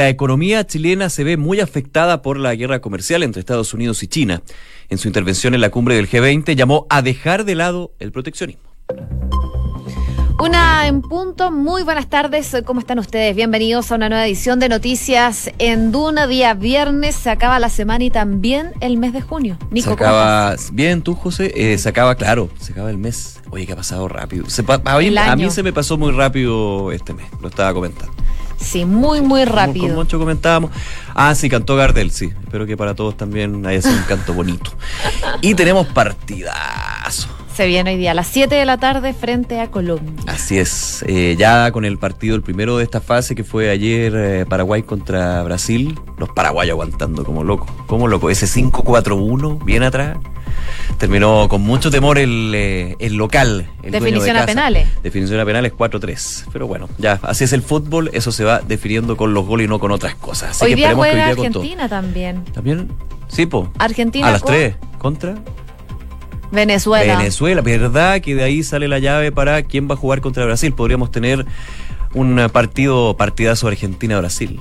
La economía chilena se ve muy afectada por la guerra comercial entre Estados Unidos y China. En su intervención en la cumbre del G20 llamó a dejar de lado el proteccionismo. Una en punto, muy buenas tardes, ¿cómo están ustedes? Bienvenidos a una nueva edición de Noticias en Duna, día viernes, se acaba la semana y también el mes de junio. Nico, se acaba, bien, tú José, eh, se acaba, claro, se acaba el mes. Oye, que ha pasado rápido. a, mí, se me pasó muy rápido este mes, lo estaba comentando. Sí, muy, muy rápido. Como mucho comentábamos. Ah, sí, cantó Gardel, sí. Espero que para todos también haya sido un canto bonito. Y tenemos partidazo. Se viene hoy día a las 7 de la tarde frente a Colombia. Así es, eh, ya con el partido, el primero de esta fase que fue ayer eh, Paraguay contra Brasil, los paraguayos aguantando como loco, como loco, ese 5-4-1 bien atrás. Terminó con mucho temor el, eh, el local. Definición a penales. Definición a penales 4-3. Pero bueno, ya, así es el fútbol, eso se va definiendo con los goles y no con otras cosas. hoy día juega Argentina también. ¿También? Sí, po. Argentina. A las 3, contra. Venezuela. Venezuela, ¿verdad? Que de ahí sale la llave para quién va a jugar contra Brasil. Podríamos tener un partido, partidazo Argentina-Brasil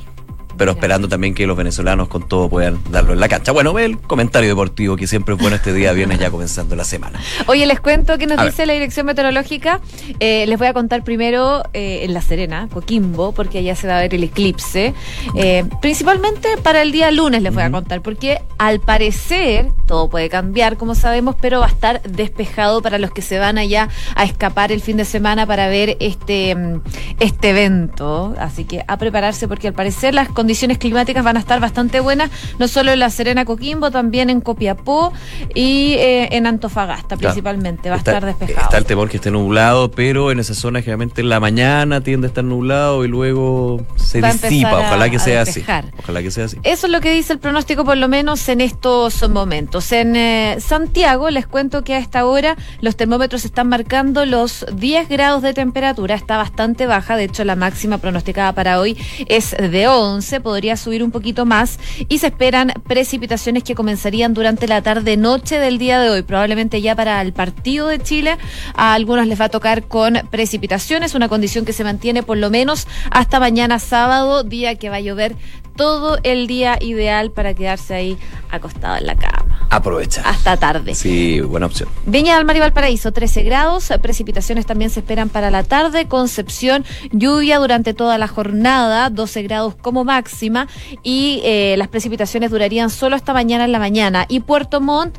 pero esperando también que los venezolanos con todo puedan darlo en la cancha. Bueno, el comentario deportivo que siempre es bueno este día, viene ya comenzando la semana. Oye, les cuento que nos dice la dirección meteorológica. Eh, les voy a contar primero eh, en La Serena, Coquimbo, porque allá se va a ver el eclipse. Eh, principalmente para el día lunes les voy a contar, porque al parecer todo puede cambiar, como sabemos, pero va a estar despejado para los que se van allá a escapar el fin de semana para ver este, mm, este evento. Así que a prepararse porque al parecer las condiciones condiciones climáticas van a estar bastante buenas, no solo en la Serena Coquimbo, también en Copiapó y eh, en Antofagasta principalmente. Va a estar despejado. Está el temor que esté nublado, pero en esa zona generalmente en la mañana tiende a estar nublado y luego se disipa. Ojalá que sea así. Ojalá que sea así. Eso es lo que dice el pronóstico, por lo menos en estos momentos. En eh, Santiago, les cuento que a esta hora los termómetros están marcando los 10 grados de temperatura. Está bastante baja. De hecho, la máxima pronosticada para hoy es de 11 podría subir un poquito más y se esperan precipitaciones que comenzarían durante la tarde-noche del día de hoy, probablemente ya para el partido de Chile. A algunos les va a tocar con precipitaciones, una condición que se mantiene por lo menos hasta mañana sábado, día que va a llover todo el día ideal para quedarse ahí acostado en la cama. Aprovecha. Hasta tarde. Sí, buena opción. Viña del Mar y Valparaíso, 13 grados. Precipitaciones también se esperan para la tarde. Concepción, lluvia durante toda la jornada, 12 grados como máxima. Y eh, las precipitaciones durarían solo hasta mañana en la mañana. Y Puerto Montt,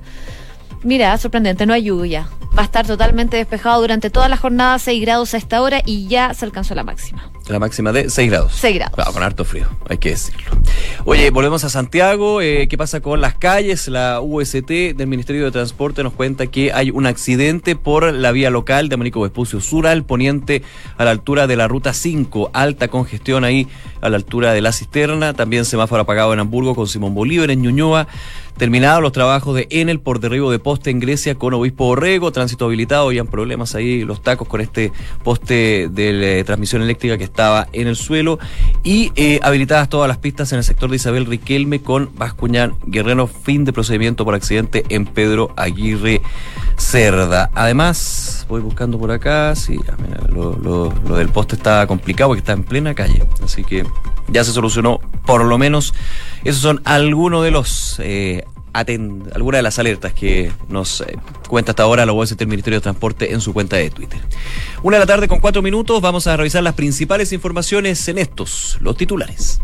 mira, sorprendente, no hay lluvia va a estar totalmente despejado durante toda la jornada, 6 grados a esta hora y ya se alcanzó la máxima. La máxima de 6 grados. 6 grados. Claro, con harto frío, hay que decirlo. Oye, volvemos a Santiago. Eh, ¿Qué pasa con las calles? La UST del Ministerio de Transporte nos cuenta que hay un accidente por la vía local de Américo Vespucio Sur al poniente a la altura de la ruta 5. Alta congestión ahí a la altura de la cisterna. También semáforo apagado en Hamburgo con Simón Bolívar en Ñuñoa. Terminados los trabajos de Enel por derribo de poste en Grecia con Obispo Borrego, tránsito habilitado, habían problemas ahí los tacos con este poste de transmisión eléctrica que estaba en el suelo y eh, habilitadas todas las pistas en el sector de Isabel Riquelme con Bascuñán Guerrero, fin de procedimiento por accidente en Pedro Aguirre Cerda. Además, voy buscando por acá, sí, lo, lo del poste está complicado porque está en plena calle, así que ya se solucionó por lo menos. Esos son algunos de los eh, algunas de las alertas que nos eh, cuenta hasta ahora la UST del Ministerio de Transporte en su cuenta de Twitter. Una de la tarde con cuatro minutos, vamos a revisar las principales informaciones en estos, los titulares.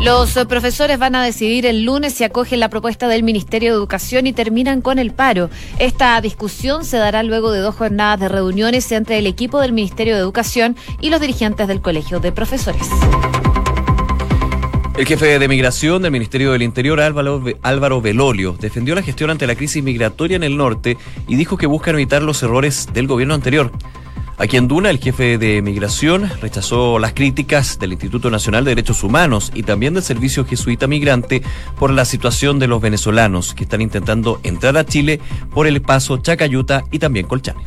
Los profesores van a decidir el lunes si acogen la propuesta del Ministerio de Educación y terminan con el paro. Esta discusión se dará luego de dos jornadas de reuniones entre el equipo del Ministerio de Educación y los dirigentes del Colegio de Profesores. El jefe de migración del Ministerio del Interior, Álvaro, Álvaro Velolio, defendió la gestión ante la crisis migratoria en el norte y dijo que buscan evitar los errores del gobierno anterior. Aquí en Duna, el jefe de migración rechazó las críticas del Instituto Nacional de Derechos Humanos y también del Servicio Jesuita Migrante por la situación de los venezolanos que están intentando entrar a Chile por el paso Chacayuta y también Colchane.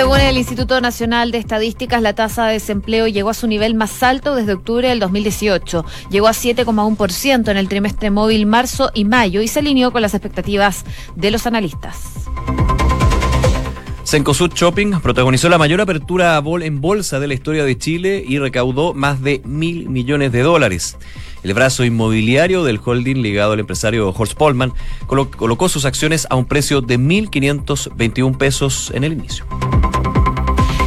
Según el Instituto Nacional de Estadísticas, la tasa de desempleo llegó a su nivel más alto desde octubre del 2018. Llegó a 7,1% en el trimestre móvil marzo y mayo y se alineó con las expectativas de los analistas. Cencosud Shopping protagonizó la mayor apertura en bolsa de la historia de Chile y recaudó más de mil millones de dólares. El brazo inmobiliario del holding ligado al empresario Horst Polman colocó sus acciones a un precio de 1.521 pesos en el inicio.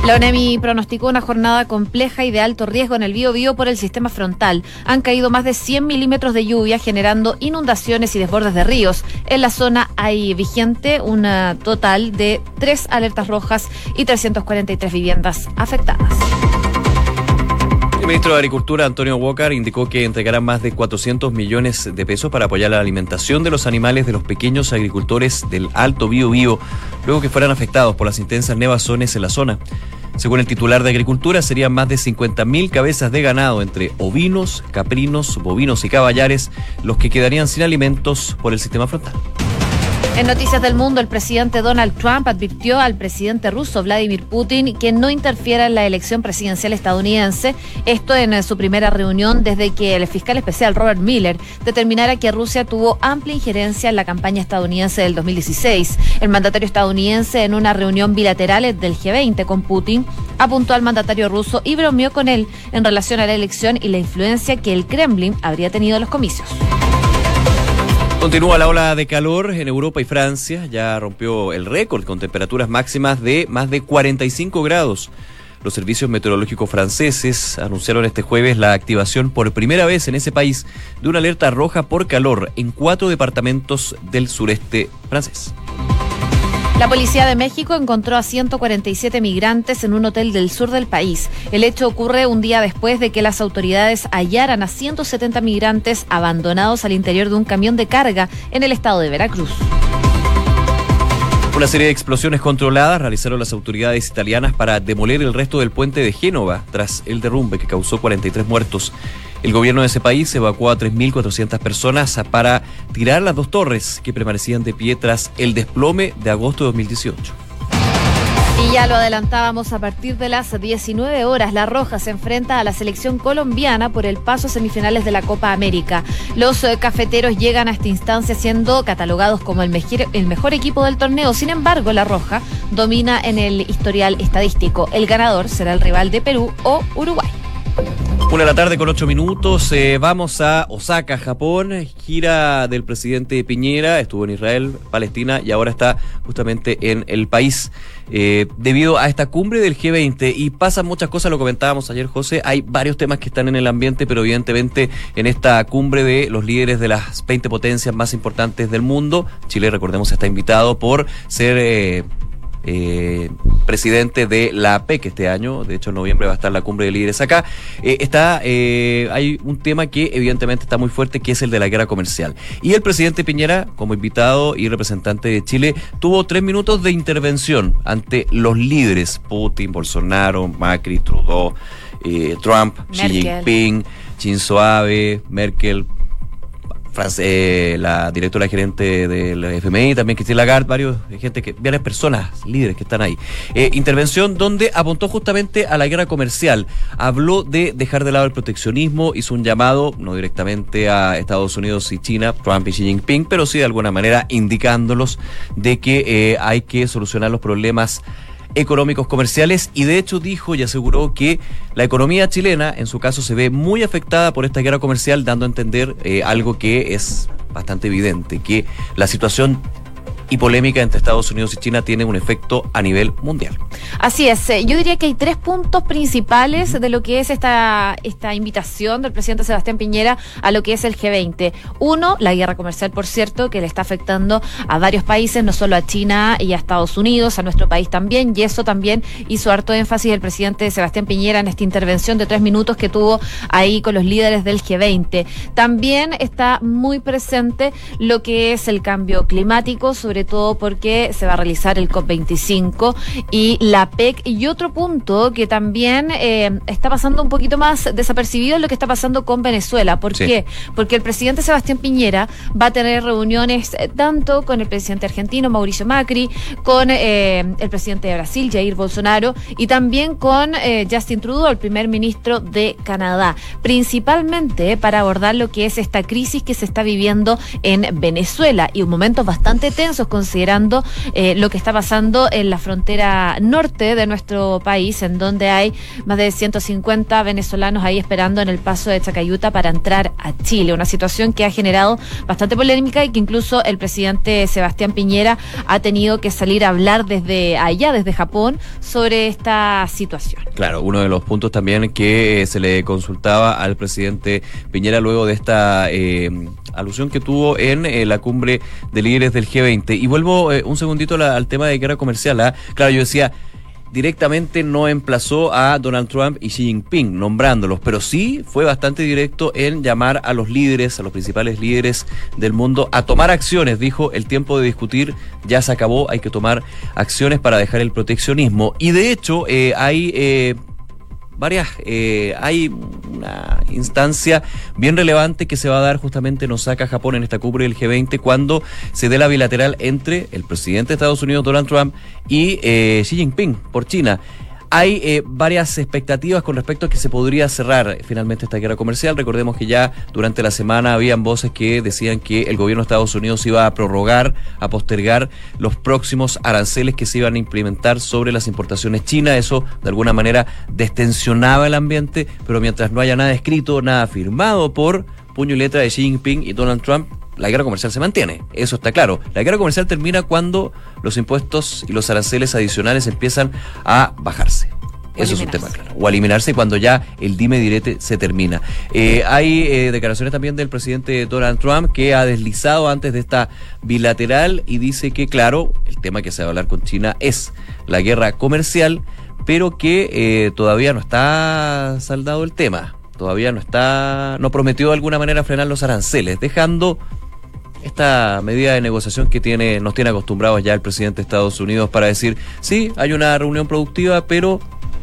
La ONEMI pronosticó una jornada compleja y de alto riesgo en el Bío por el sistema frontal. Han caído más de 100 milímetros de lluvia, generando inundaciones y desbordes de ríos. En la zona hay vigente un total de tres alertas rojas y 343 viviendas afectadas. El ministro de Agricultura, Antonio Walker, indicó que entregarán más de 400 millones de pesos para apoyar la alimentación de los animales de los pequeños agricultores del Alto Bío Bío, luego que fueran afectados por las intensas nevazones en la zona. Según el titular de Agricultura, serían más de 50.000 cabezas de ganado entre ovinos, caprinos, bovinos y caballares los que quedarían sin alimentos por el sistema frontal. En Noticias del Mundo, el presidente Donald Trump advirtió al presidente ruso Vladimir Putin que no interfiera en la elección presidencial estadounidense. Esto en eh, su primera reunión desde que el fiscal especial Robert Miller determinara que Rusia tuvo amplia injerencia en la campaña estadounidense del 2016. El mandatario estadounidense en una reunión bilateral del G20 con Putin apuntó al mandatario ruso y bromeó con él en relación a la elección y la influencia que el Kremlin habría tenido en los comicios. Continúa la ola de calor en Europa y Francia. Ya rompió el récord con temperaturas máximas de más de 45 grados. Los servicios meteorológicos franceses anunciaron este jueves la activación por primera vez en ese país de una alerta roja por calor en cuatro departamentos del sureste francés. La Policía de México encontró a 147 migrantes en un hotel del sur del país. El hecho ocurre un día después de que las autoridades hallaran a 170 migrantes abandonados al interior de un camión de carga en el estado de Veracruz. Una serie de explosiones controladas realizaron las autoridades italianas para demoler el resto del puente de Génova tras el derrumbe que causó 43 muertos. El gobierno de ese país evacuó a 3.400 personas para tirar las dos torres que permanecían de pie tras el desplome de agosto de 2018. Y ya lo adelantábamos a partir de las 19 horas. La Roja se enfrenta a la selección colombiana por el paso a semifinales de la Copa América. Los eh, cafeteros llegan a esta instancia siendo catalogados como el mejor, el mejor equipo del torneo. Sin embargo, la Roja domina en el historial estadístico. El ganador será el rival de Perú o Uruguay. Una de la tarde con ocho minutos. Eh, vamos a Osaka, Japón. Gira del presidente Piñera. Estuvo en Israel, Palestina y ahora está justamente en el país. Eh, debido a esta cumbre del G20 y pasan muchas cosas, lo comentábamos ayer José, hay varios temas que están en el ambiente, pero evidentemente en esta cumbre de los líderes de las 20 potencias más importantes del mundo, Chile recordemos está invitado por ser eh, eh, presidente de la PEC este año. De hecho, en noviembre va a estar la cumbre de líderes acá. Eh, está, eh, hay un tema que evidentemente está muy fuerte, que es el de la guerra comercial. Y el presidente Piñera, como invitado y representante de Chile, tuvo tres minutos de intervención ante los líderes Putin, Bolsonaro, Macri, Trudeau, eh, Trump, Xi Jinping, Shinzo Abe, Merkel, eh, la directora gerente del FMI, también Cristina Lagarde, varios gente que, varias personas, líderes que están ahí. Eh, intervención donde apuntó justamente a la guerra comercial. Habló de dejar de lado el proteccionismo, hizo un llamado, no directamente a Estados Unidos y China, Trump y Xi Jinping, pero sí de alguna manera indicándolos de que eh, hay que solucionar los problemas económicos comerciales y de hecho dijo y aseguró que la economía chilena en su caso se ve muy afectada por esta guerra comercial dando a entender eh, algo que es bastante evidente, que la situación y polémica entre Estados Unidos y China tiene un efecto a nivel mundial. Así es, eh, yo diría que hay tres puntos principales de lo que es esta, esta invitación del presidente Sebastián Piñera a lo que es el G20. Uno, la guerra comercial, por cierto, que le está afectando a varios países, no solo a China y a Estados Unidos, a nuestro país también, y eso también hizo harto énfasis el presidente Sebastián Piñera en esta intervención de tres minutos que tuvo ahí con los líderes del G20. También está muy presente lo que es el cambio climático, sobre sobre todo porque se va a realizar el COP25 y la PEC. Y otro punto que también eh, está pasando un poquito más desapercibido es lo que está pasando con Venezuela. ¿Por qué? Porque el presidente Sebastián Piñera va a tener reuniones eh, tanto con el presidente argentino Mauricio Macri, con eh, el presidente de Brasil, Jair Bolsonaro, y también con Justin Trudeau, el primer ministro de Canadá, principalmente para abordar lo que es esta crisis que se está viviendo en Venezuela y un momento bastante tenso considerando eh, lo que está pasando en la frontera norte de nuestro país, en donde hay más de 150 venezolanos ahí esperando en el paso de Chacayuta para entrar a Chile. Una situación que ha generado bastante polémica y que incluso el presidente Sebastián Piñera ha tenido que salir a hablar desde allá, desde Japón, sobre esta situación. Claro, uno de los puntos también que se le consultaba al presidente Piñera luego de esta eh, alusión que tuvo en eh, la cumbre de líderes del G20. Y vuelvo eh, un segundito al tema de guerra comercial. ¿ah? Claro, yo decía directamente no emplazó a Donald Trump y Xi Jinping nombrándolos, pero sí fue bastante directo en llamar a los líderes, a los principales líderes del mundo a tomar acciones. Dijo, el tiempo de discutir ya se acabó, hay que tomar acciones para dejar el proteccionismo. Y de hecho, eh, hay... varias, eh, hay una instancia bien relevante que se va a dar justamente en Osaka, Japón, en esta cumbre del G20, cuando se dé la bilateral entre el presidente de Estados Unidos, Donald Trump, y eh, Xi Jinping por China. Hay eh, varias expectativas con respecto a que se podría cerrar finalmente esta guerra comercial. Recordemos que ya durante la semana habían voces que decían que el gobierno de Estados Unidos iba a prorrogar, a postergar los próximos aranceles que se iban a implementar sobre las importaciones chinas. Eso de alguna manera destensionaba el ambiente, pero mientras no haya nada escrito, nada firmado por puño y letra de Xi Jinping y Donald Trump, la guerra comercial se mantiene, eso está claro. La guerra comercial termina cuando los impuestos y los aranceles adicionales empiezan a bajarse. Eso es un tema claro. O eliminarse cuando ya el dime direte se termina. Eh, hay eh, declaraciones también del presidente Donald Trump que ha deslizado antes de esta bilateral y dice que, claro, el tema que se va a hablar con China es la guerra comercial, pero que eh, todavía no está saldado el tema. Todavía no está, no prometió de alguna manera frenar los aranceles, dejando esta medida de negociación que tiene, nos tiene acostumbrados ya el presidente de Estados Unidos para decir, sí, hay una reunión productiva, pero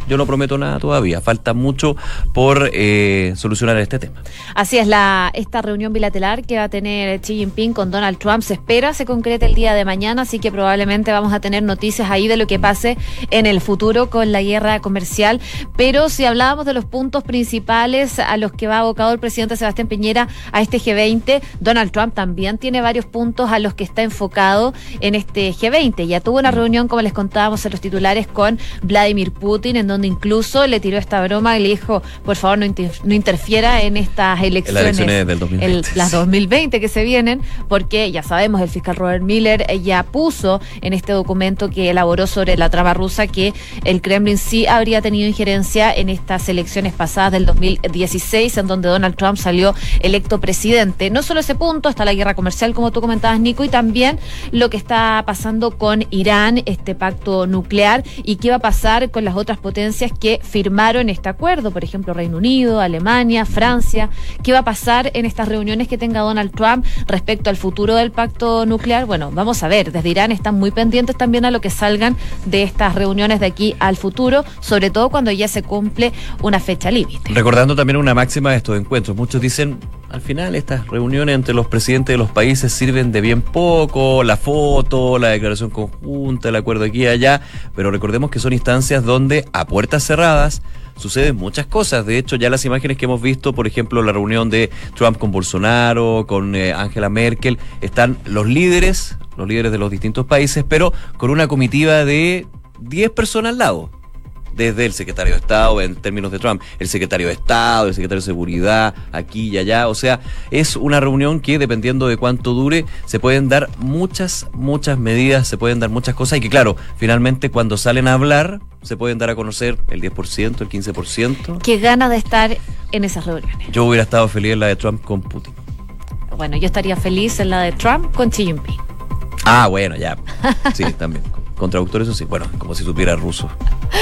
yo no prometo nada todavía. Falta mucho por eh, solucionar este tema. Así es, la esta reunión bilateral que va a tener Xi Jinping con Donald Trump se espera se concrete el día de mañana, así que probablemente vamos a tener noticias ahí de lo que pase en el futuro con la guerra comercial. Pero si hablábamos de los puntos principales a los que va abocado el presidente Sebastián Piñera a este G20, Donald Trump también tiene varios puntos a los que está enfocado en este G20. Ya tuvo una reunión, como les contábamos en los titulares, con Vladimir Putin, en donde incluso le tiró esta broma y le dijo, por favor, no, no interfiera en estas elecciones. las elecciones del 2020. las 2020 que se vienen, porque ya sabemos, el fiscal Robert Miller eh, ya puso en este documento que elaboró sobre la trama rusa que el Kremlin sí habría tenido injerencia en estas elecciones pasadas del 2016, en donde Donald Trump salió electo presidente. No solo ese punto, está la guerra comercial, como tú comentabas, Nico, y también lo que está pasando con Irán, este pacto nuclear, y qué va a pasar con las otras que firmaron este acuerdo, por ejemplo, Reino Unido, Alemania, Francia. ¿Qué va a pasar en estas reuniones que tenga Donald Trump respecto al futuro del pacto nuclear? Bueno, vamos a ver, desde Irán están muy pendientes también a lo que salgan de estas reuniones de aquí al futuro, sobre todo cuando ya se cumple una fecha límite. Recordando también una máxima de estos encuentros, muchos dicen, al final estas reuniones entre los presidentes de los países sirven de bien poco, la foto, la declaración conjunta, el acuerdo aquí y allá, pero recordemos que son instancias donde a puertas cerradas suceden muchas cosas. De hecho, ya las imágenes que hemos visto, por ejemplo, la reunión de Trump con Bolsonaro, con eh, Angela Merkel, están los líderes, los líderes de los distintos países, pero con una comitiva de 10 personas al lado desde el secretario de Estado, en términos de Trump, el secretario de Estado, el secretario de Seguridad, aquí y allá. O sea, es una reunión que dependiendo de cuánto dure, se pueden dar muchas, muchas medidas, se pueden dar muchas cosas y que claro, finalmente cuando salen a hablar, se pueden dar a conocer el 10%, el 15%. Qué gana de estar en esas reuniones. Yo hubiera estado feliz en la de Trump con Putin. Bueno, yo estaría feliz en la de Trump con Xi Jinping. Ah, bueno, ya. Sí, también. Con traductor, eso sí. Bueno, como si supiera ruso.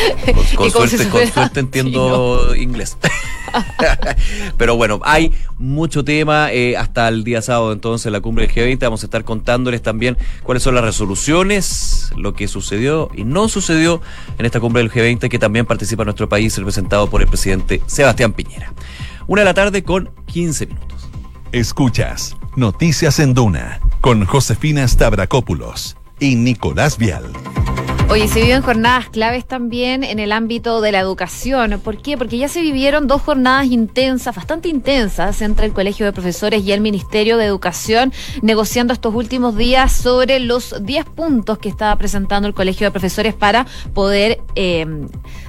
Con, suerte, entiendo inglés. Pero bueno, hay mucho tema eh, hasta el día sábado, entonces, la cumbre del G20. Vamos a estar contándoles también cuáles son las resoluciones, lo que sucedió y no sucedió en esta cumbre del G20, que también participa nuestro país, representado por el presidente Sebastián Piñera. Una de la tarde con 15 minutos. Escuchas Noticias en Duna con Josefina Stavrakopoulos y Nicolás Vial. Oye, se viven jornadas claves también en el ámbito de la educación. ¿Por qué? Porque ya se vivieron dos jornadas intensas, bastante intensas, entre el Colegio de Profesores y el Ministerio de Educación, negociando estos últimos días sobre los 10 puntos que estaba presentando el Colegio de Profesores para poder eh,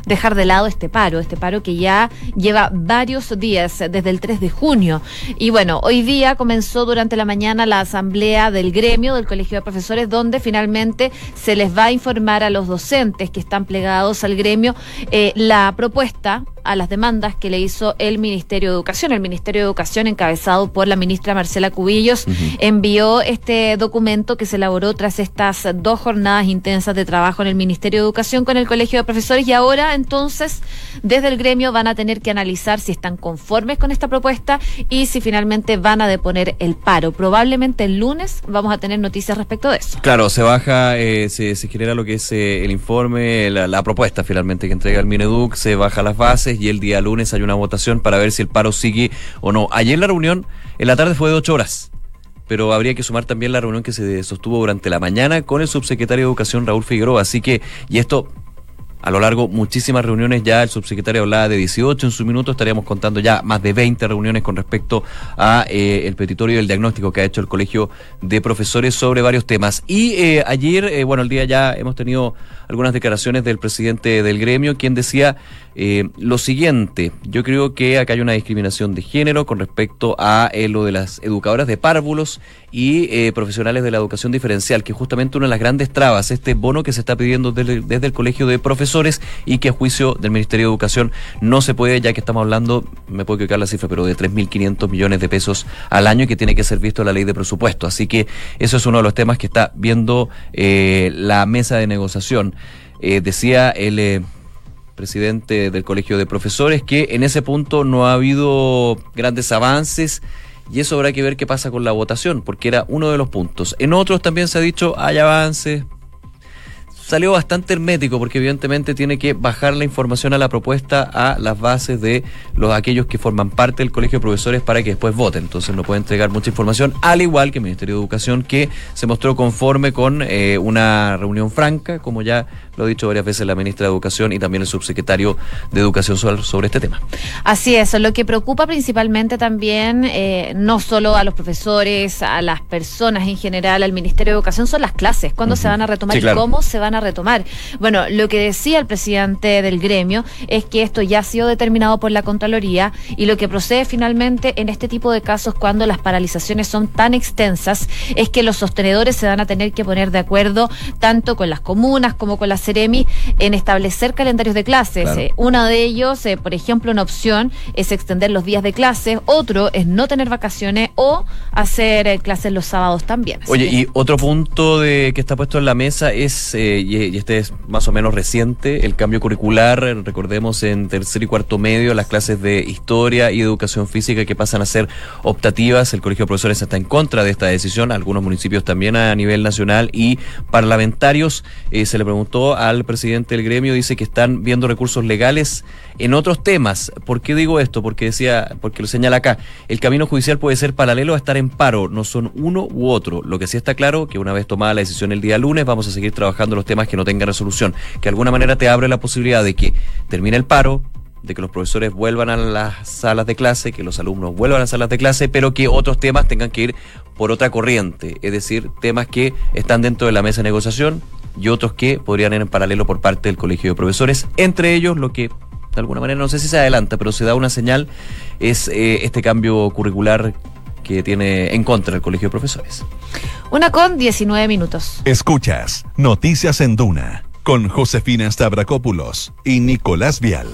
dejar de lado este paro, este paro que ya lleva varios días, desde el 3 de junio. Y bueno, hoy día comenzó durante la mañana la asamblea del gremio del Colegio de Profesores, donde finalmente se les va a informar a los docentes que están plegados al gremio eh, la propuesta a las demandas que le hizo el Ministerio de Educación. El Ministerio de Educación, encabezado por la ministra Marcela Cubillos, envió este documento que se elaboró tras estas dos jornadas intensas de trabajo en el Ministerio de Educación con el Colegio de Profesores y ahora entonces desde el gremio van a tener que analizar si están conformes con esta propuesta y si finalmente van a deponer el paro. Probablemente el lunes vamos a tener noticias respecto de eso. Claro, se baja, eh, se, genera lo que es eh, el informe, la, la propuesta finalmente que entrega el Mineduc, se baja las bases y el día lunes hay una votación para ver si el paro sigue o no. Ayer la reunión en la tarde fue de ocho horas pero habría que sumar también la reunión que se sostuvo durante la mañana con el subsecretario de Educación Raúl Figueroa. Así que, y esto a lo largo muchísimas reuniones. Ya el subsecretario hablaba de 18 en su minuto. Estaríamos contando ya más de 20 reuniones con respecto a eh, el petitorio y el diagnóstico que ha hecho el colegio de profesores sobre varios temas. Y eh, ayer eh, bueno el día ya hemos tenido algunas declaraciones del presidente del gremio quien decía lo siguiente, yo creo que acá hay una discriminación de género con respecto a lo de las educadoras de párvulos y profesionales de la educación diferencial, que justamente una de las grandes trabas, este bono que se está pidiendo desde, desde el Colegio de Profesores y que a juicio del Ministerio de Educación no se puede, ya que estamos hablando, me puedo equivocar la cifra, pero de 3.500 millones de pesos al año que tiene que ser visto la ley de presupuesto. Así que eso es uno de los temas que está viendo la mesa de negociación. decía el presidente del Colegio de Profesores, que en ese punto no ha habido grandes avances y eso habrá que ver qué pasa con la votación, porque era uno de los puntos. En otros también se ha dicho hay avances, salió bastante hermético porque evidentemente tiene que bajar la información a la propuesta a las bases de los aquellos que forman parte del colegio de profesores para que después voten. Entonces no puede entregar mucha información, al igual que el Ministerio de Educación que se mostró conforme con eh, una reunión franca, como ya lo ha dicho varias veces la ministra de Educación y también el subsecretario de Educación sobre, este tema. Así es, lo que preocupa principalmente también, eh, no solo a los profesores, a las personas en general, al Ministerio de Educación, son las clases, cuándo se van a retomar y cómo se van a retomar. Bueno, lo que decía el presidente del gremio es que esto ya ha sido determinado por la Contraloría y lo que procede finalmente en este tipo de casos cuando las paralizaciones son tan extensas es que los sostenedores se van a tener que poner de acuerdo tanto con las comunas como con la Ceremi en establecer calendarios de clases. Eh, uno de ellos, eh, por ejemplo, una opción es extender los días de clases, otro es no tener vacaciones o hacer eh, clases los sábados también. Oye, y otro punto de que está puesto en la mesa es, y este es más o menos reciente, el cambio curricular, recordemos en tercer y cuarto medio, las clases de historia y educación física que pasan a ser optativas, el Colegio de Profesores está en contra de esta decisión, algunos municipios también a nivel nacional y parlamentarios, eh, se le preguntó al presidente del gremio, dice que están viendo recursos legales en otros temas. ¿Por qué digo esto? Porque decía, porque lo señala acá, el camino judicial puede ser paralelo a estar en paro, no son uno u otro. Lo que sí está claro, que una vez tomada la decisión el día lunes, vamos a seguir trabajando los temas que no tengan resolución, que de alguna manera te abre la posibilidad de que termine el paro, de que los profesores vuelvan a las salas de clase, que los alumnos vuelvan a las salas de clase, pero que otros temas tengan que ir por otra corriente, es decir, temas que están dentro de la mesa de negociación y otros que podrían ir en paralelo por parte del Colegio de Profesores, entre ellos lo que de alguna manera, no sé si se adelanta, pero se da una señal, es eh, este cambio curricular que tiene en contra el Colegio de Profesores. Una con 19 minutos. Escuchas Noticias en Duna con Josefina Stavrakopoulos y Nicolás Vial.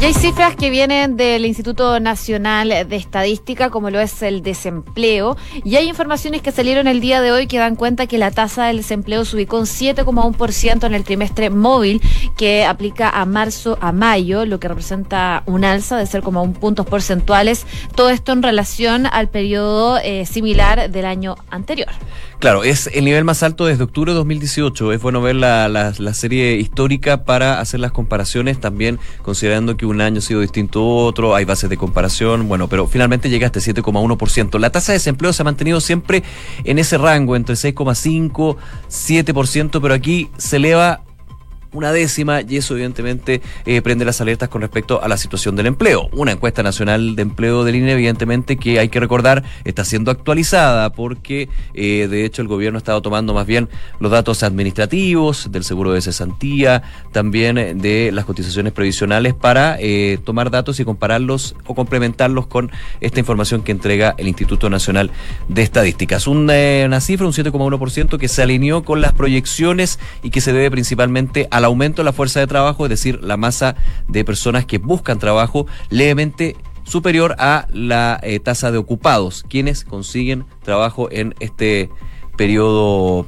Y hay cifras que vienen del Instituto Nacional de Estadística, como lo es el desempleo, y hay informaciones que salieron el día de hoy que dan cuenta que la tasa del desempleo se ubicó en 7,1% en el trimestre móvil que aplica a marzo a mayo, lo que representa un alza de ser como un puntos porcentuales, todo esto en relación al periodo eh, similar del año anterior. Claro, es el nivel más alto desde octubre de 2018. Es bueno ver la, la serie histórica para hacer las comparaciones, también considerando que un año ha sido distinto a otro, hay bases de comparación, bueno, pero finalmente llega a este 7,1%. La tasa de desempleo se ha mantenido siempre en ese rango, entre 6,5, 7%, pero aquí se eleva una décima y eso evidentemente eh, prende las alertas con respecto a la situación del empleo. Una encuesta nacional de empleo del INE evidentemente que hay que recordar está siendo actualizada porque eh, de hecho el gobierno ha estado tomando más bien los datos administrativos del seguro de cesantía, también de las cotizaciones previsionales para eh, tomar datos y compararlos o complementarlos con esta información que entrega el Instituto Nacional de Estadísticas. Una, una cifra, un 7,1% que se alineó con las proyecciones y que se debe principalmente a al aumento de la fuerza de trabajo, es decir, la masa de personas que buscan trabajo levemente superior a la eh, tasa de ocupados, quienes consiguen trabajo en este periodo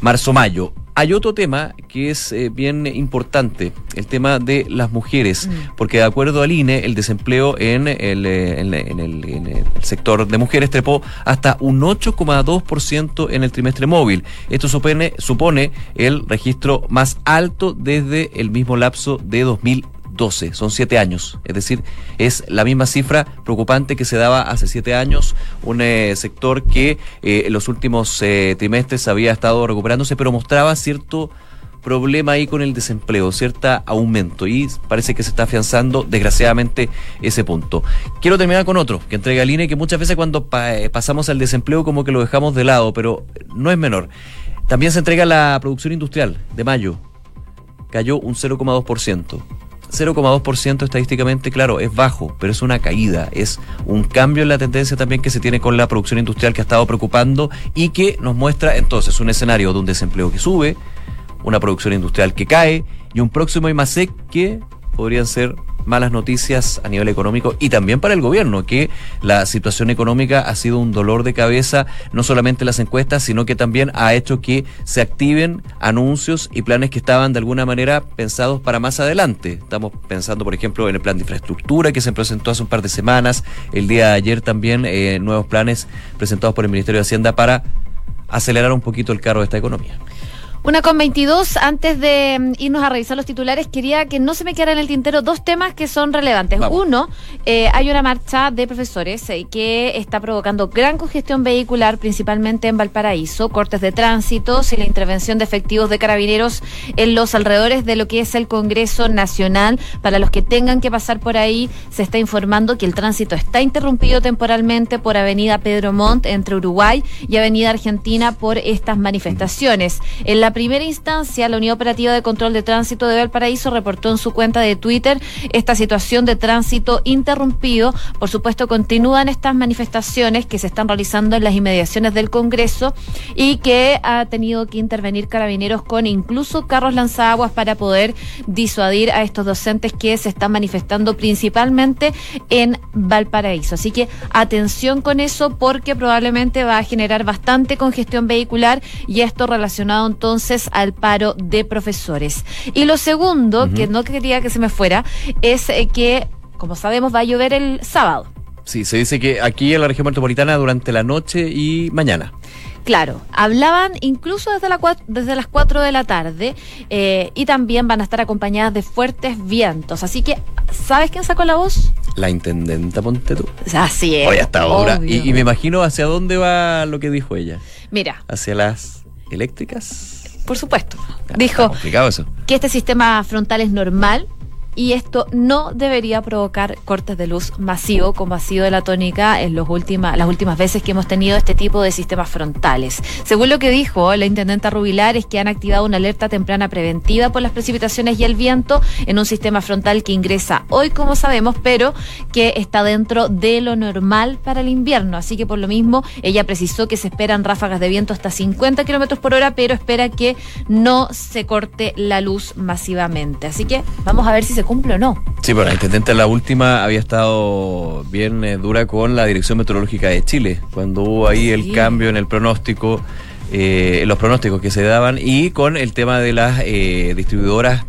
marzo-mayo. Hay otro tema que es eh, bien importante, el tema de las mujeres, mm. porque de acuerdo al INE, el desempleo en el, eh, en, el, sector de mujeres trepó hasta un 8,2% en el trimestre móvil. Esto supone, supone el registro más alto desde el mismo lapso de 2020 12, son 7 años. Es decir, es la misma cifra preocupante que se daba hace 7 años, un eh, sector que eh, en los últimos eh, trimestres había estado recuperándose, pero mostraba cierto problema ahí con el desempleo, cierto aumento y parece que se está afianzando desgraciadamente ese punto. Quiero terminar con otro que entrega el INE que muchas veces cuando pasamos al desempleo como que lo dejamos de lado, pero no es menor. También se entrega la producción industrial de mayo, cayó un 0,2%. 0,2% estadísticamente, claro, es bajo, pero es una caída, es un cambio en la tendencia también que se tiene con la producción industrial que ha estado preocupando y que nos muestra entonces un escenario de un desempleo que sube, una producción industrial que cae y un próximo IMASEC que podrían ser malas noticias a nivel económico y también para el gobierno, que la situación económica ha sido un dolor de cabeza, no solamente las encuestas, sino que también ha hecho que se activen anuncios y planes que estaban de alguna manera pensados para más adelante. Estamos pensando, por ejemplo, en el plan de infraestructura que se presentó hace un par de semanas, el día de ayer también eh, nuevos planes presentados por el Ministerio de Hacienda para acelerar un poquito el carro de esta economía. Una con 22, antes de mm, irnos a revisar los titulares, quería que no se me quedara en el tintero dos temas que son relevantes. Uno, eh, hay una marcha de profesores eh, que está provocando gran congestión vehicular, principalmente en Valparaíso, cortes de tránsito y la intervención de efectivos de carabineros en los alrededores de lo que es el Congreso Nacional. Para los que tengan que pasar por ahí, se está informando que el tránsito está interrumpido temporalmente por Avenida Pedro Montt entre Uruguay y Avenida Argentina por estas manifestaciones. En la primera instancia, la Unidad Operativa de Control de Tránsito de Valparaíso reportó en su cuenta de Twitter esta situación de tránsito interrumpido. Por supuesto, continúan estas manifestaciones que se están realizando en las inmediaciones del Congreso y que ha tenido que intervenir carabineros con incluso carros lanzaguas para poder disuadir a estos docentes que se están manifestando principalmente en Valparaíso. Así que atención con eso porque probablemente va a generar bastante congestión vehicular y esto relacionado entonces al paro de profesores. Y lo segundo, que no quería que se me fuera, es eh, que, como sabemos, va a llover el sábado. Sí, se dice que aquí en la región metropolitana durante la noche y mañana. Claro, hablaban incluso desde, la, desde las 4 de la tarde eh, y también van a estar acompañadas de fuertes vientos. Así que, ¿sabes quién sacó la voz? La intendenta Ponte tú. Así es. Hoy hasta ahora. Y, y, me imagino hacia dónde va lo que dijo ella. Mira. Hacia las eléctricas por supuesto. Dijo que este sistema frontal es normal, y esto no debería provocar cortes de luz masivo como ha sido la tónica en los últimas, las últimas veces que hemos tenido este tipo de sistemas frontales. Según lo que dijo la intendenta Rubilar es que han activado una alerta temprana preventiva por las precipitaciones y el viento en un sistema frontal que ingresa hoy como sabemos, pero que está dentro de lo normal para el invierno. Así que por lo mismo ella precisó que se esperan ráfagas de viento hasta 50 kilómetros por hora, pero espera que no se corte la luz masivamente. Así que vamos a ver si se cumple o no. Sí, bueno, la intendente la última había estado bien eh, dura con la Dirección Meteorológica de Chile, cuando hubo ahí el cambio en el pronóstico, eh, los pronósticos que se daban y con el tema de las eh, distribuidoras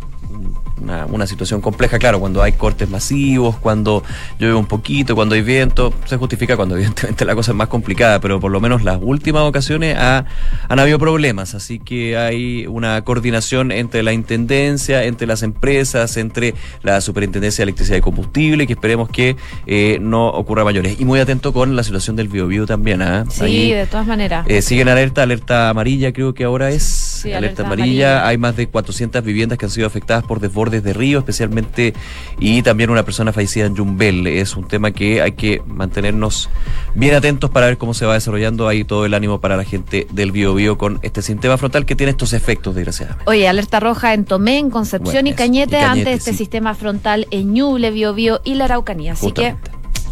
una, una, situación compleja, claro, cuando hay cortes masivos, cuando llueve un poquito, cuando hay viento, se justifica cuando evidentemente la cosa es más complicada, pero por lo menos las últimas ocasiones ha, han habido problemas, así que hay una coordinación entre la Intendencia, entre las empresas, entre la Superintendencia de Electricidad y Combustible, que esperemos que eh, no ocurra mayores. Y muy atento con la situación del biobío también. ¿eh? Sí, Ahí, de todas maneras. Eh, siguen alerta, alerta amarilla creo que ahora es. Sí, alerta, amarilla. Hay más de 400 viviendas que han sido afectadas por desbordes de río, especialmente, y también una persona fallecida en Yumbel. Es un tema que hay que mantenernos bien atentos para ver cómo se va desarrollando ahí todo el ánimo para la gente del biobío con este sistema frontal que tiene estos efectos, desgraciadamente. Oye, alerta roja en Tomé, en Concepción y, Cañete, ante este sistema frontal en Ñuble, Biobío y la Araucanía. Así que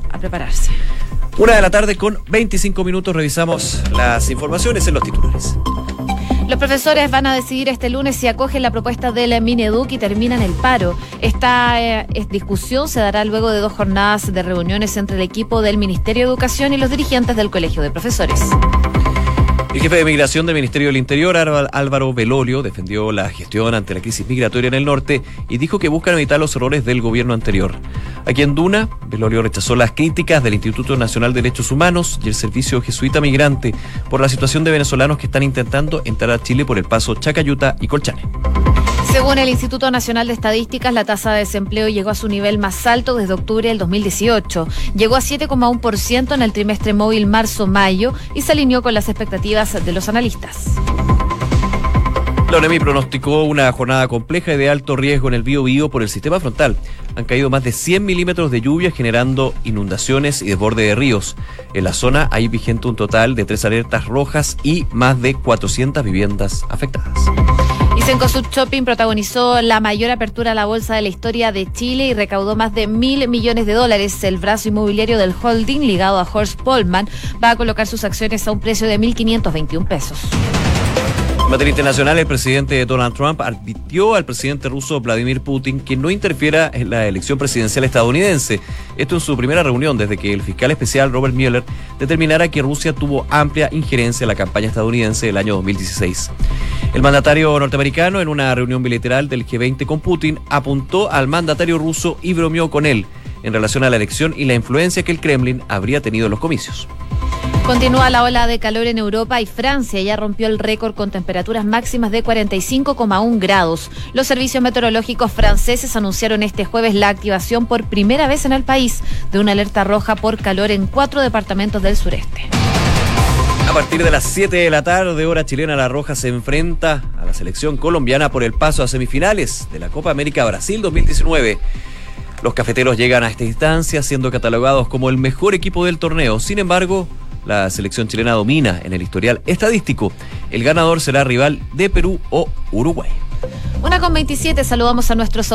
a prepararse. Una de la tarde con 25 minutos revisamos las informaciones en los titulares. Los profesores van a decidir este lunes si acogen la propuesta del Mineduc y terminan el paro. Esta eh, discusión se dará luego de dos jornadas de reuniones entre el equipo del Ministerio de Educación y los dirigentes del Colegio de Profesores. El jefe de migración del Ministerio del Interior, Álvaro Velorio, defendió la gestión ante la crisis migratoria en el norte y dijo que buscan evitar los errores del gobierno anterior. Aquí en Duna, Velorio rechazó las críticas del Instituto Nacional de Derechos Humanos y el Servicio Jesuita Migrante por la situación de venezolanos que están intentando entrar a Chile por el paso Chacayuta y Colchane. Según el Instituto Nacional de Estadísticas, la tasa de desempleo llegó a su nivel más alto desde octubre del 2018. Llegó a 7,1% en el trimestre móvil marzo-mayo y se alineó con las expectativas de los analistas. La ONEMI pronosticó una jornada compleja y de alto riesgo en el Bío Bío por el sistema frontal. Han caído más de 100 milímetros de lluvia generando inundaciones y desborde de ríos. En la zona hay vigente un total de tres alertas rojas y más de 400 viviendas afectadas. Y Cencosud Shopping protagonizó la mayor apertura a la bolsa de la historia de Chile y recaudó más de mil millones de dólares. El brazo inmobiliario del holding ligado a Horst Polman va a colocar sus acciones a un precio de 1.521 pesos. En materia internacional, el presidente Donald Trump advirtió al presidente ruso Vladimir Putin que no interfiera en la elección presidencial estadounidense. Esto en su primera reunión desde que el fiscal especial Robert Mueller determinara que Rusia tuvo amplia injerencia en la campaña estadounidense del año 2016. El mandatario norteamericano, en una reunión bilateral del G20 con Putin, apuntó al mandatario ruso y bromeó con él en relación a la elección y la influencia que el Kremlin habría tenido en los comicios. Continúa la ola de calor en Europa y Francia ya rompió el récord con temperaturas máximas de 45,1 grados. Los servicios meteorológicos franceses anunciaron este jueves la activación por primera vez en el país de una alerta roja por calor en cuatro departamentos del sureste. A partir de las 7 de la tarde, hora chilena, La Roja se enfrenta a la selección colombiana por el paso a semifinales de la Copa América Brasil 2019. Los cafeteros llegan a esta instancia siendo catalogados como el mejor equipo del torneo. Sin embargo, la selección chilena domina en el historial estadístico. El ganador será rival de Perú o Uruguay. Una con 27, saludamos a nuestros